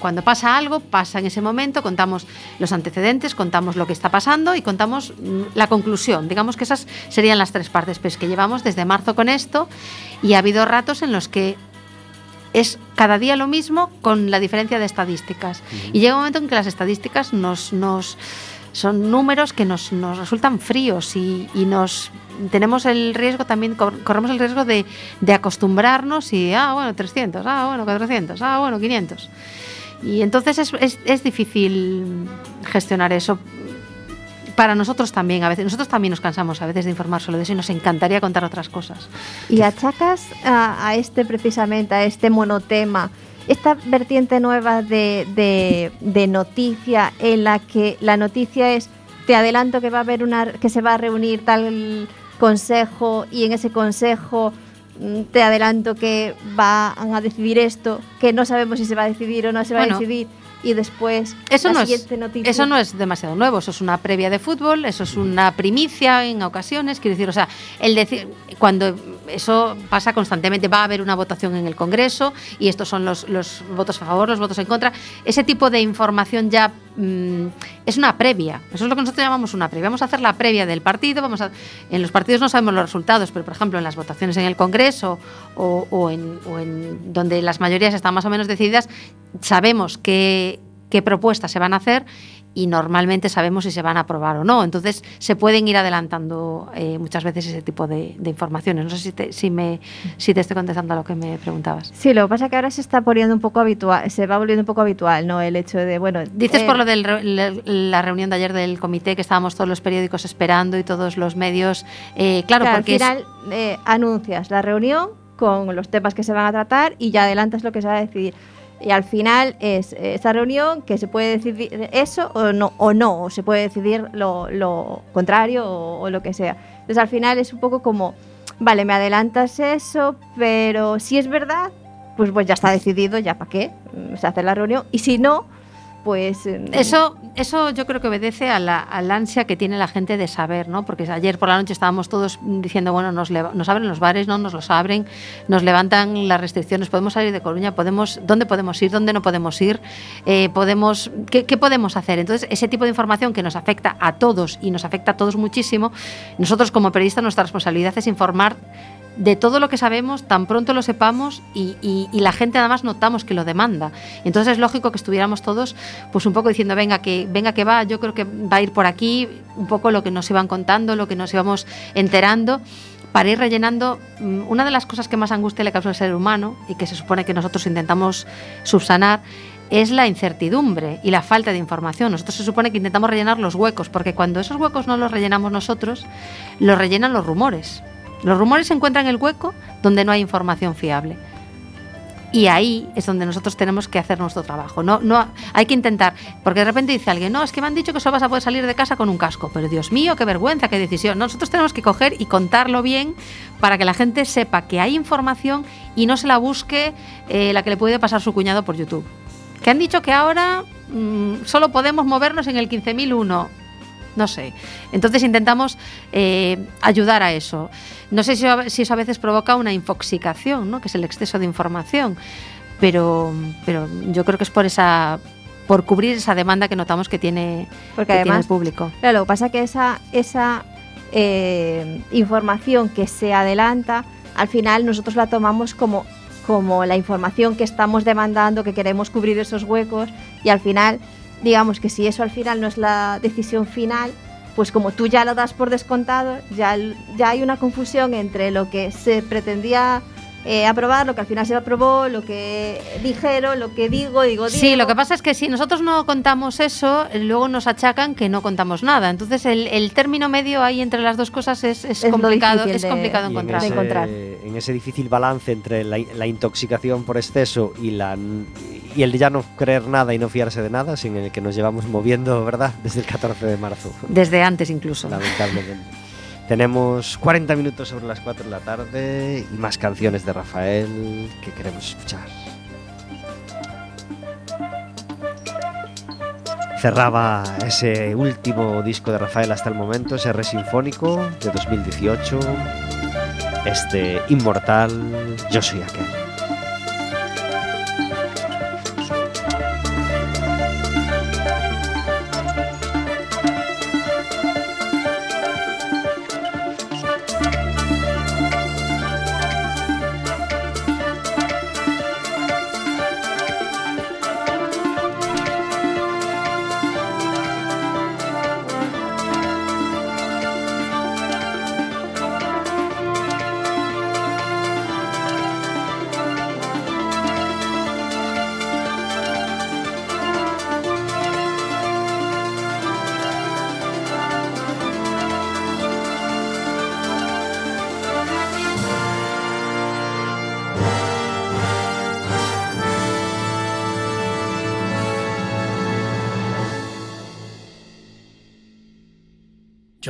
cuando pasa algo, pasa en ese momento, contamos los antecedentes, contamos lo que está pasando y contamos mm, la conclusión. Digamos que esas serían las tres partes pues, que llevamos desde marzo con esto y ha habido ratos en los que es cada día lo mismo con la diferencia de estadísticas. Y llega un momento en que las estadísticas nos, nos, son números que nos, nos resultan fríos y, y nos tenemos el riesgo también, cor- corremos el riesgo de, de acostumbrarnos y, ah, bueno, 300, ah, bueno, 400, ah, bueno, 500. Y entonces es, es, es difícil gestionar eso. Para nosotros también, a veces, nosotros también nos cansamos a veces de informar solo de eso y nos encantaría contar otras cosas. Y achacas a, a este precisamente, a este monotema, esta vertiente nueva de, de- de noticia en la que la noticia es te adelanto que va a haber una que se va a reunir tal consejo y en ese consejo mm, te adelanto que van a decidir esto, que no sabemos si se va a decidir o no se va Bueno. a decidir y después Eso la no, es, siguiente noticia. eso no es demasiado nuevo, eso es una previa de fútbol, eso es una primicia en ocasiones, quiero decir, o sea, el decir, cuando eso pasa constantemente, va a haber una votación en el Congreso y estos son los, los votos a favor, los votos en contra, ese tipo de información ya mm, es una previa, eso es lo que nosotros llamamos una previa, vamos a hacer la previa del partido, vamos a, en los partidos no sabemos los resultados, pero por ejemplo en las votaciones en el Congreso o, en, donde las mayorías están más o menos decididas, sabemos qué propuestas se van a hacer y normalmente sabemos si se van a aprobar o no. Entonces se pueden ir adelantando eh, muchas veces ese tipo de, de informaciones. No sé si te, si, me, si te estoy contestando a lo que me preguntabas. Sí, lo que pasa es que ahora se está poniendo un poco habitual, se va volviendo un poco habitual, ¿no? El hecho de, bueno... Dices eh, por lo de la reunión de ayer del comité que estábamos todos los periódicos esperando y todos los medios. Eh, claro, Claro, porque al es- final eh, anuncias la reunión con los temas que se van a tratar y ya adelantas lo que se va a decidir. Y al final es esa reunión que se puede decidir eso o no, o no, o se puede decidir lo, lo contrario o, o lo que sea. Entonces al final es un poco como, vale, me adelantas eso, pero si es verdad, pues, pues ya está decidido, ya para qué, Mm, se hace la reunión. Y si no, pues... Eso, eso yo creo que obedece a la, ansia que tiene la gente de saber, ¿no? Porque ayer por la noche estábamos todos diciendo, bueno, nos abren los bares, no nos los abren, nos levantan las restricciones, podemos salir de Coruña, podemos, ¿dónde podemos ir? ¿Dónde no podemos ir? Eh, podemos, ¿qué, qué podemos hacer? Entonces, ese tipo de información que nos afecta a todos y nos afecta a todos muchísimo, nosotros como periodistas nuestra responsabilidad es informar de todo lo que sabemos, tan pronto lo sepamos y, la gente además notamos que lo demanda. Entonces es lógico que estuviéramos todos pues un poco diciendo, venga que, venga que va, yo creo que va a ir por aquí, un poco lo que nos iban contando, lo que nos íbamos enterando para ir rellenando mm, una de las cosas que más angustia le causa al ser humano y que se supone que nosotros intentamos subsanar es la incertidumbre y la falta de información. Nosotros se supone que intentamos rellenar los huecos, porque cuando esos huecos no los rellenamos nosotros, los rellenan los rumores. Los rumores encuentran el hueco donde no hay información fiable. Y ahí es donde nosotros tenemos que hacer nuestro trabajo. No, no hay que intentar, porque de repente dice alguien, no, es que me han dicho que solo vas a poder salir de casa con un casco. Pero Dios mío, qué vergüenza, qué decisión. Nosotros tenemos que coger y contarlo bien para que la gente sepa que hay información y no se la busque eh, la que le puede pasar su cuñado por YouTube. Que han dicho que ahora mm, solo podemos movernos en el 15.001 no sé. Entonces intentamos eh, ayudar a eso. No sé si, eso a veces provoca una infoxicación, ¿no? que es el exceso de información, pero, pero yo creo que es por esa por cubrir esa demanda que notamos que tiene, porque que tiene el público. Claro, lo que pasa es que esa, esa eh, información que se adelanta, al final nosotros la tomamos como, como la información que estamos demandando, que queremos cubrir esos huecos y al final, digamos que si eso al final no es la decisión final, pues como tú ya lo das por descontado, ya, ya hay una confusión entre lo que se pretendía eh, aprobar, lo que al final se aprobó, lo que dijeron, lo que digo, digo, Sí, digo. lo que pasa es que si nosotros no contamos eso, luego nos achacan que no contamos nada. Entonces el, el término medio ahí entre las dos cosas es, es complicado, es de- complicado en encontrar. de ese, encontrar. en ese difícil balance entre la, la intoxicación por exceso y, la, y el ya no creer nada y no fiarse de nada, sin el que nos llevamos moviendo, ¿verdad? Desde el 14 de marzo, Desde antes incluso. lamentablemente. Tenemos 40 minutos sobre las 4 de la tarde y más canciones de Rafael que queremos escuchar. Cerraba ese último disco de Rafael hasta el momento, ese re sinfónico de 2018, este inmortal Yo soy aquel.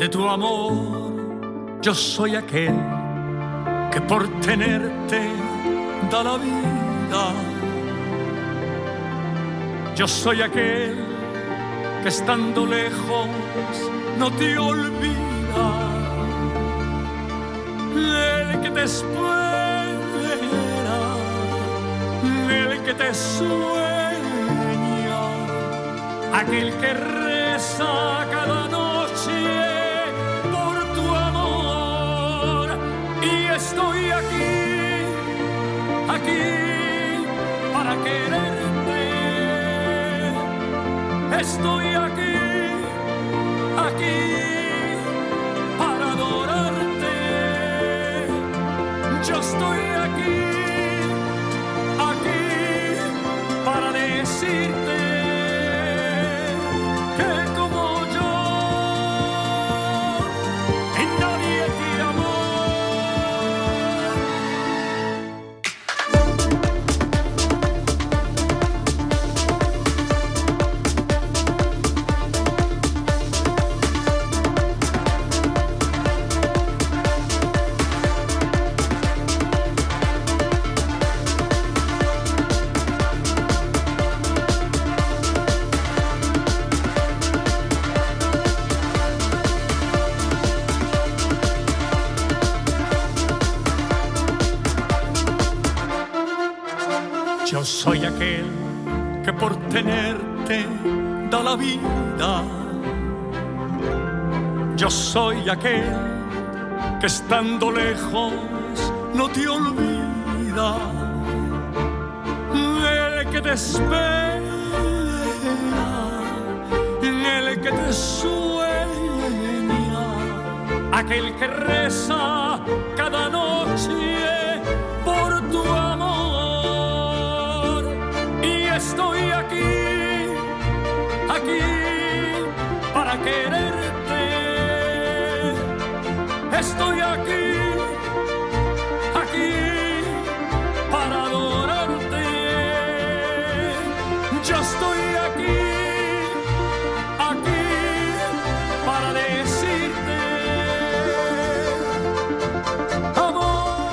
de tu amor. Yo soy aquel que por tenerte da la vida. Yo soy aquel que estando lejos no te olvida. El que te espera, el que te sueña, aquel que reza cada aquí para quererte. Estoy aquí, aquí para adorarte. Yo estoy aquí, aquí para decirte que vida. Yo soy aquel que estando lejos no te olvida. El que te espera, el que te sueña, aquel que reza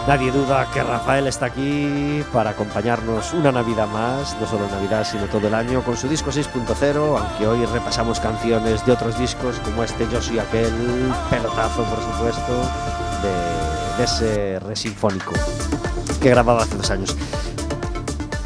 Nadie duda que Rafael está aquí para acompañarnos una Navidad más, no solo Navidad, sino todo el año, con su disco 6.0, aunque hoy repasamos canciones de otros discos como este Yo soy aquel, pelotazo por supuesto, de, de ese re sinfónico que grababa hace dos años.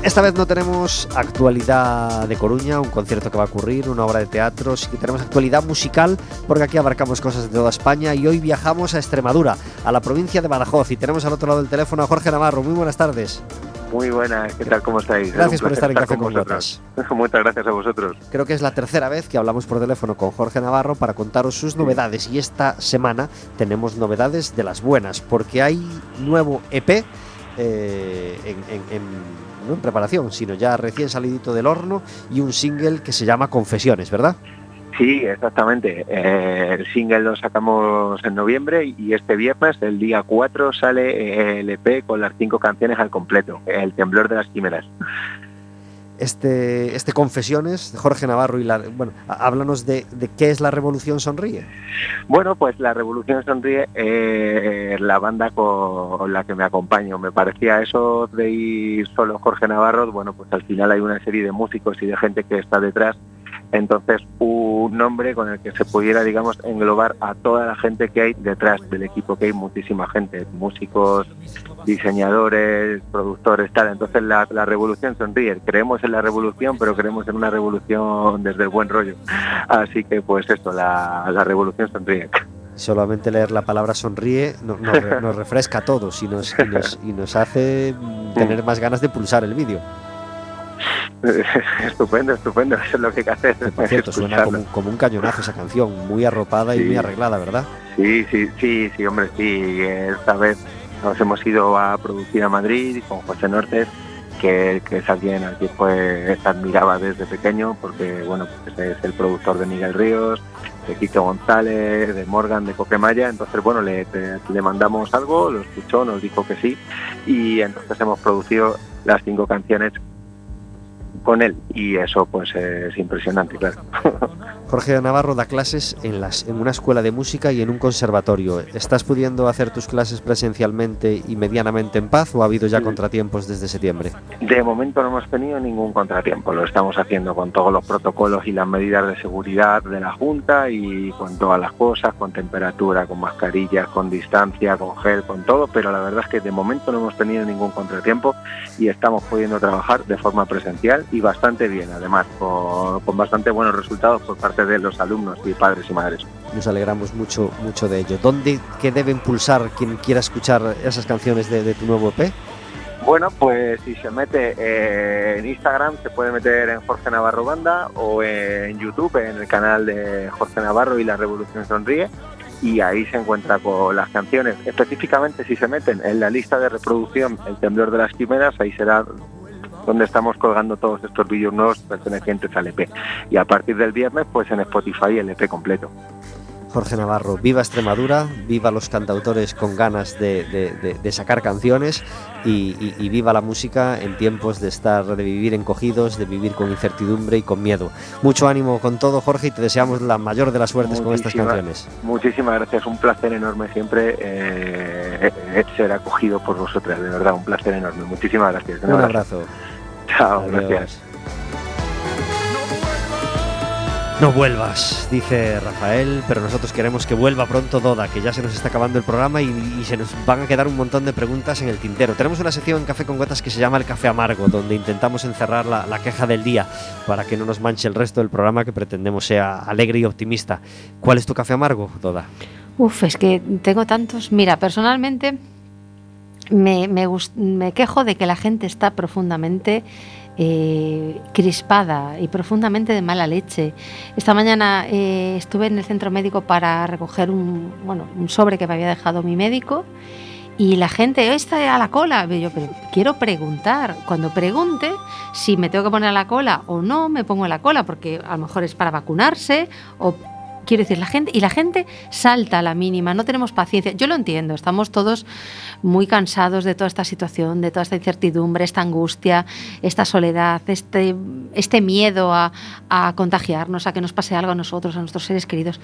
Esta vez no tenemos actualidad de Coruña, un concierto que va a ocurrir, una obra de teatro, sí que tenemos actualidad musical porque aquí abarcamos cosas de toda España y hoy viajamos a Extremadura, a la provincia de Badajoz y tenemos al otro lado del teléfono a Jorge Navarro. Muy buenas tardes. Muy buenas, ¿qué tal? ¿Cómo estáis? Es Gracias por estar en Café con vosotros. Muchas gracias a vosotros. Creo que es la tercera vez que hablamos por teléfono con Jorge Navarro para contaros sus novedades y esta semana tenemos novedades de las buenas porque hay nuevo EP eh, en, en- en- no en preparación, sino ya recién salidito del horno y un single que se llama Confesiones, ¿verdad? Sí, exactamente. Eh, el single lo sacamos en noviembre y este viernes, el día 4, sale el EP con las cinco canciones al completo, El temblor de las quimeras. Este, este Confesiones de Jorge Navarro y la, bueno, há- háblanos de, de qué es la Revolución Sonríe. Bueno, pues la Revolución Sonríe eh, la banda con la que me acompaño. Me parecía eso de ir solo Jorge Navarro, bueno, pues al final hay una serie de músicos y de gente que está detrás. Entonces, un nombre con el que se pudiera, digamos, englobar a toda la gente que hay detrás del equipo, que hay muchísima gente, músicos, diseñadores, productores, tal. Entonces, la, la revolución sonríe. Creemos en la revolución, pero creemos en una revolución desde el buen rollo. Así que, pues esto, la, la revolución sonríe. Solamente leer la palabra sonríe no- nos, re- nos refresca a todos y nos, y nos, y nos hace mm, tener más ganas de pulsar el vídeo. estupendo, estupendo, eso es lo que hay que hacer. Por cierto, suena como, como un cañonazo esa canción, muy arropada y muy arreglada, ¿verdad? Sí, sí, sí, sí, hombre, sí. Esta vez nos hemos ido a producir a Madrid con José Nortes, que, que es alguien al que pues admiraba desde pequeño, porque bueno, pues es el productor de Miguel Ríos, de Quito González, de Morgan, de Coquemaya. Entonces, bueno, le mandamos algo, lo escuchó, nos dijo que sí, y entonces hemos producido las cinco canciones con él, y eso pues es impresionante, claro. Jorge Navarro da clases en, las, en una escuela de música y en un conservatorio. ¿Estás pudiendo hacer tus clases presencialmente y medianamente en paz o ha habido ya contratiempos desde septiembre? De momento no hemos tenido ningún contratiempo, lo estamos haciendo con todos los protocolos y las medidas de seguridad de la Junta y con todas las cosas, con temperatura, con mascarillas, con distancia, con gel, con todo, pero la verdad es que de momento no hemos tenido ningún contratiempo y estamos pudiendo trabajar de forma presencial y bastante bien, además, con, con bastante buenos resultados por parte de los alumnos y padres y madres. Nos alegramos mucho, mucho de ello. ¿Dónde qué debe impulsar quien quiera escuchar esas canciones de, de tu nuevo EP? Bueno, pues si se mete eh, en Instagram, se puede meter en Jorge Navarro Banda o en YouTube, en el canal de Jorge Navarro y La Revolución Sonríe. Y ahí se encuentra con las canciones. Específicamente, si se meten en la lista de reproducción El Temblor de las Quimeras, ahí será donde estamos colgando todos estos vídeos nuevos pertenecientes al EP. Y a partir del viernes, pues en Spotify el EP completo. Jorge Navarro, viva Extremadura, viva los cantautores con ganas de, de- de- de sacar canciones y, y- y viva la música en tiempos de estar, de vivir encogidos, de vivir con incertidumbre y con miedo. Mucho ánimo con todo, Jorge, y te deseamos la mayor de las suertes con estas canciones. Muchísimas gracias, un placer enorme siempre eh, eh, ser acogido por vosotras, de verdad, un placer enorme. Muchísimas gracias. Un abrazo. Chao, Adiós. gracias. No vuelvas, dice Rafael, pero nosotros queremos que vuelva pronto Doda, que ya se nos está acabando el programa y, y se nos van a quedar un montón de preguntas en el tintero. Tenemos una sección en Café con Gotas que se llama El Café Amargo, donde intentamos encerrar la, la queja del día para que no nos manche el resto del programa que pretendemos sea alegre y optimista. ¿Cuál es tu café amargo, Doda? Uf, es que tengo tantos. Mira, personalmente me, quejo de que la gente está profundamente eh, crispada y profundamente de mala leche. Esta mañana eh, estuve en el centro médico para recoger un, bueno, un sobre que me había dejado mi médico y la gente, está a la cola. Yo, pero quiero preguntar. Cuando pregunte si me tengo que poner a la cola o no, me pongo a la cola, porque a lo mejor es para vacunarse o quiero decir, la gente, y la gente salta a la mínima, no tenemos paciencia. Yo lo entiendo, estamos todos muy cansados de toda esta situación, de toda esta incertidumbre, esta angustia, esta soledad, este, este miedo a, a contagiarnos, a que nos pase algo a nosotros, a nuestros seres queridos.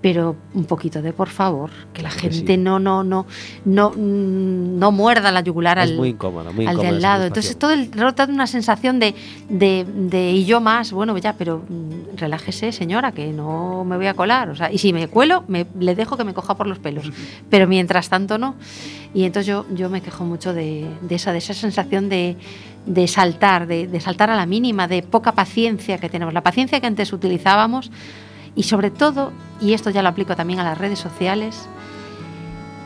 Pero un poquito de por favor, que la que gente sí. no, no, no, no, no muerda la yugular es al, muy incómodo, muy al de al lado. Entonces todo el rato una sensación de, de, de y yo más, bueno, ya, pero mm, relájese, señora, que no me voy a colar. O sea, y si me cuelo, me, le dejo que me coja por los pelos. Pero mientras tanto no. Y entonces yo, yo me quejo mucho de, esa, de esa sensación de, de saltar, de, de saltar a la mínima, de poca paciencia que tenemos. La paciencia que antes utilizábamos y sobre todo, y esto ya lo aplico también a las redes sociales,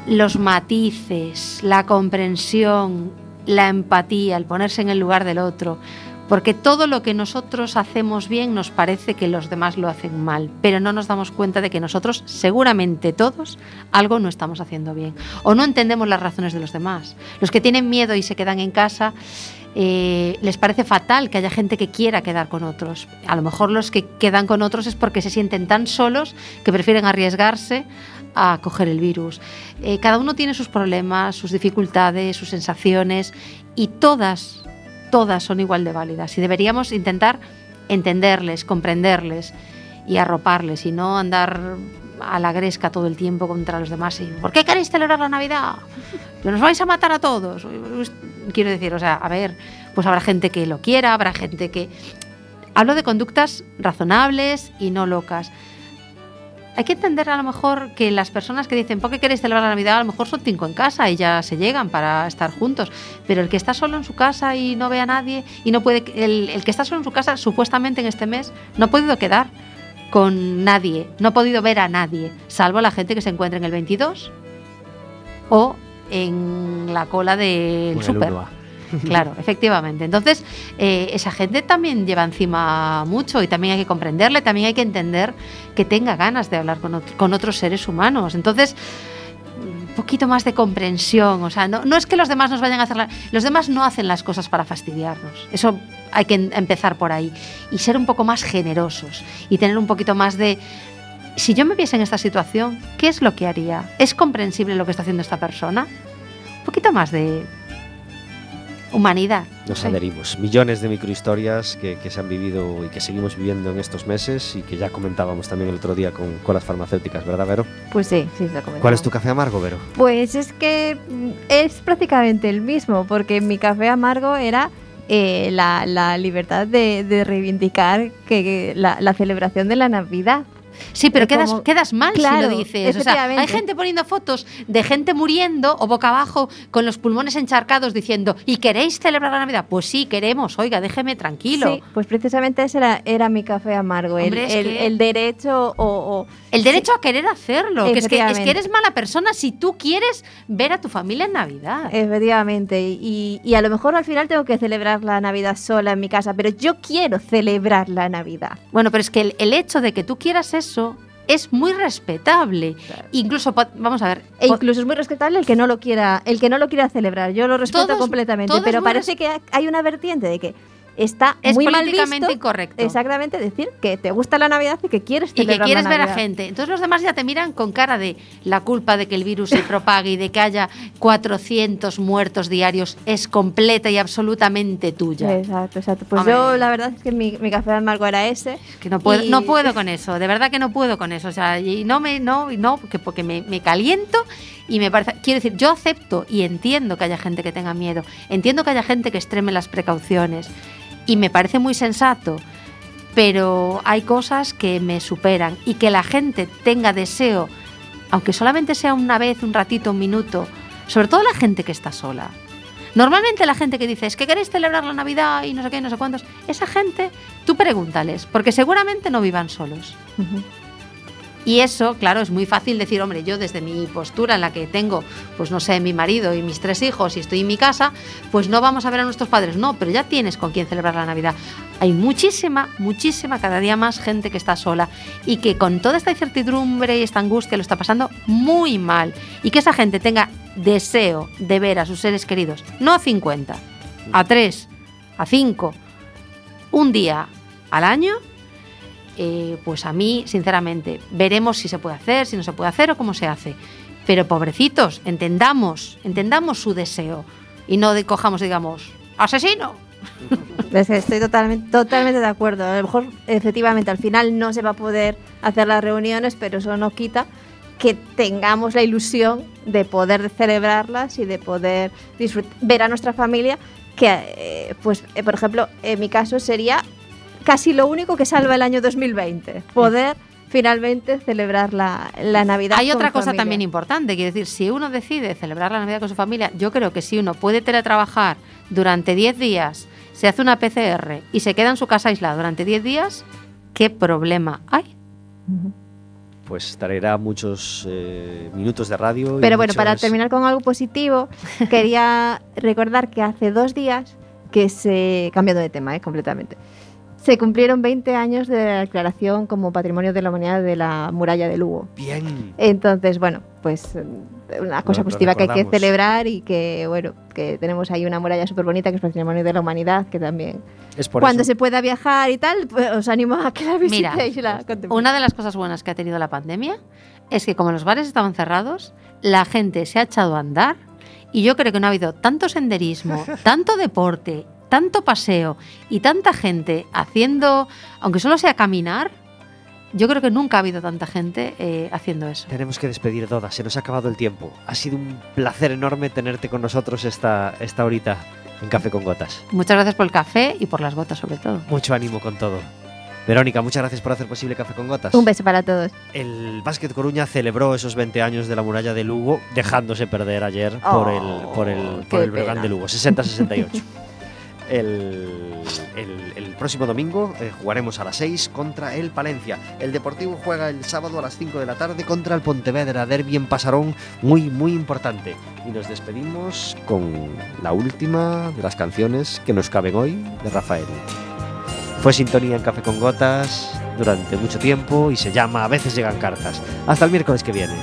los matices, la comprensión, la empatía, el ponerse en el lugar del otro. Porque todo lo que nosotros hacemos bien nos parece que los demás lo hacen mal, pero no nos damos cuenta de que nosotros, seguramente todos, algo no estamos haciendo bien. O no entendemos las razones de los demás. Los que tienen miedo y se quedan en casa, eh, les parece fatal que haya gente que quiera quedar con otros. A lo mejor los que quedan con otros es porque se sienten tan solos que prefieren arriesgarse a coger el virus. Eh, cada uno tiene sus problemas, sus dificultades, sus sensaciones y todas, todas son igual de válidas y deberíamos intentar entenderles, comprenderles y arroparles y no andar a la gresca todo el tiempo contra los demás y ¿por qué queréis celebrar la Navidad? Nos vais a matar a todos. Quiero decir, o sea, a ver, pues habrá gente que lo quiera, habrá gente que... Hablo de conductas razonables y no locas. Hay que entender a lo mejor que las personas que dicen, ¿por qué queréis celebrar la Navidad? A lo mejor son cinco en casa y ya se llegan para estar juntos. Pero el que está solo en su casa y no ve a nadie y no puede. El, el que está solo en su casa, supuestamente en este mes, no ha podido quedar con nadie, no ha podido ver a nadie, salvo la gente que se encuentra en el 22 o en la cola del el súper. 1A. claro, efectivamente. Entonces, eh, esa gente también lleva encima mucho y también hay que comprenderle, también hay que entender que tenga ganas de hablar con, ot- con otros seres humanos. Entonces, un poquito más de comprensión. O sea, no, no es que los demás nos vayan a hacer... los demás no hacen las cosas para fastidiarnos. Eso hay que empezar por ahí. Y ser un poco más generosos y tener un poquito más de... Si yo me viese en esta situación, ¿qué es lo que haría? ¿Es comprensible lo que está haciendo esta persona? Un poquito más de humanidad. Nos Sí. adherimos. Millones de microhistorias que, que se han vivido y que seguimos viviendo en estos meses y que ya comentábamos también el otro día con, con las farmacéuticas, ¿verdad, Vero? Pues sí, sí, lo comentamos. ¿Cuál es tu café amargo, Vero? Pues es que mm, es prácticamente el mismo, porque mi café amargo era eh, la, la libertad de, de reivindicar que, que la, la celebración de la Navidad. Sí, pero quedas, como- quedas mal Claro, si lo dices. O sea, hay gente poniendo fotos de gente muriendo o boca abajo con los pulmones encharcados diciendo ¿y queréis celebrar la Navidad? Pues sí, queremos. Oiga, déjeme tranquilo. Sí, pues precisamente ese era, era mi café amargo, el, Hombre, es el- que- el derecho o, o- El derecho a querer hacerlo. Que es, que, es que eres mala persona si tú quieres ver a tu familia en Navidad. Efectivamente, y, y a lo mejor al final tengo que celebrar la Navidad sola en mi casa, pero yo quiero celebrar la Navidad. Bueno, pero es que el, el hecho de que tú quieras eso es muy respetable. Incluso, vamos a ver, E incluso es muy respetable el que no lo quiera, el que no lo quiera celebrar. Yo lo respeto completamente, pero parece que hay una vertiente de que está es muy mal políticamente visto. incorrecto. Exactamente, decir que te gusta la Navidad y que quieres y que quieres la ver a gente. Entonces los demás ya te miran con cara de la culpa de que el virus se propague y de que haya 400 muertos diarios es completa y absolutamente tuya. Exacto, exacto. Pues Hombre. yo la verdad es que mi, mi café amargo era ese. Que no puedo, Y- no puedo con eso, de verdad que no puedo con eso. O sea, y no me, no, y no, porque, porque me, me caliento y me parece. Quiero decir, yo acepto y entiendo que haya gente que tenga miedo, entiendo que haya gente que extreme las precauciones y me parece muy sensato, pero hay cosas que me superan y que la gente tenga deseo, aunque solamente sea una vez, un ratito, un minuto, sobre todo la gente que está sola. Normalmente la gente que dice, es que queréis celebrar la Navidad y no sé qué, no sé cuántos, esa gente, tú pregúntales, porque seguramente no vivan solos. Y eso, claro, es muy fácil decir, hombre, yo desde mi postura en la que tengo, pues no sé, mi marido y mis tres hijos y estoy en mi casa, pues no vamos a ver a nuestros padres. No, pero ya tienes con quién celebrar la Navidad. Hay muchísima, muchísima, cada día más gente que está sola y que con toda esta incertidumbre y esta angustia lo está pasando muy mal. Y que esa gente tenga deseo de ver a sus seres queridos, no a 50, a 3, a 5, un día al año, eh, pues a mí, sinceramente, veremos si se puede hacer, si no se puede hacer o cómo se hace. Pero pobrecitos, entendamos, entendamos su deseo y no de, cojamos, digamos, asesino. Estoy totalmente, totalmente de acuerdo. A lo mejor, efectivamente, al final no se va a poder hacer las reuniones, pero eso no quita que tengamos la ilusión de poder celebrarlas y de poder ver a nuestra familia, que, eh, pues, eh, por ejemplo, en mi caso sería casi lo único que salva el año 2020, poder finalmente celebrar la, la Navidad. Hay con otra cosa familia. también importante, quiero decir, si uno decide celebrar la Navidad con su familia, yo creo que si uno puede teletrabajar durante 10 días, se hace una PCR y se queda en su casa aislado durante 10 días, ¿qué problema hay? Pues traerá muchos eh, minutos de radio. y Pero bueno, para terminar con algo positivo, quería recordar que hace dos días que se, cambiando de tema, ¿eh? completamente, se cumplieron 20 años de la declaración como Patrimonio de la Humanidad de la muralla de Lugo. Bien. Entonces, bueno, pues eh, una cosa positiva que hay que celebrar y que, bueno, que tenemos ahí una muralla súper bonita que es Patrimonio de la Humanidad, que también, Es por cuando eso. se pueda viajar y tal, pues os animo a que la Mira, visitéis y la contempléis. Una de las cosas buenas que ha tenido la pandemia es que como los bares estaban cerrados, la gente se ha echado a andar y yo creo que no ha habido tanto senderismo, tanto deporte, tanto paseo y tanta gente haciendo, aunque solo sea caminar, yo creo que nunca ha habido tanta gente eh, haciendo eso. Tenemos que despedir, Doda. Se nos ha acabado el tiempo. Ha sido un placer enorme tenerte con nosotros esta, esta horita en Café con Gotas. Muchas gracias por el café y por las gotas sobre todo. Mucho ánimo con todo. Verónica, muchas gracias por hacer posible Café con Gotas. Un beso para todos. El Básquet Coruña celebró esos 20 años de la muralla de Lugo, dejándose perder ayer por el, por el, por el pena. de Lugo, 60-68. El, próximo domingo eh, jugaremos a las 6 contra el Palencia. El Deportivo juega el sábado a las 5 de la tarde contra el Pontevedra. Derby en Pasarón, muy, muy importante. Y nos despedimos con la última de las canciones que nos caben hoy de Rafael. Fue sintonía en Café con Gotas durante mucho tiempo y se llama A veces llegan cartas. Hasta el miércoles que viene.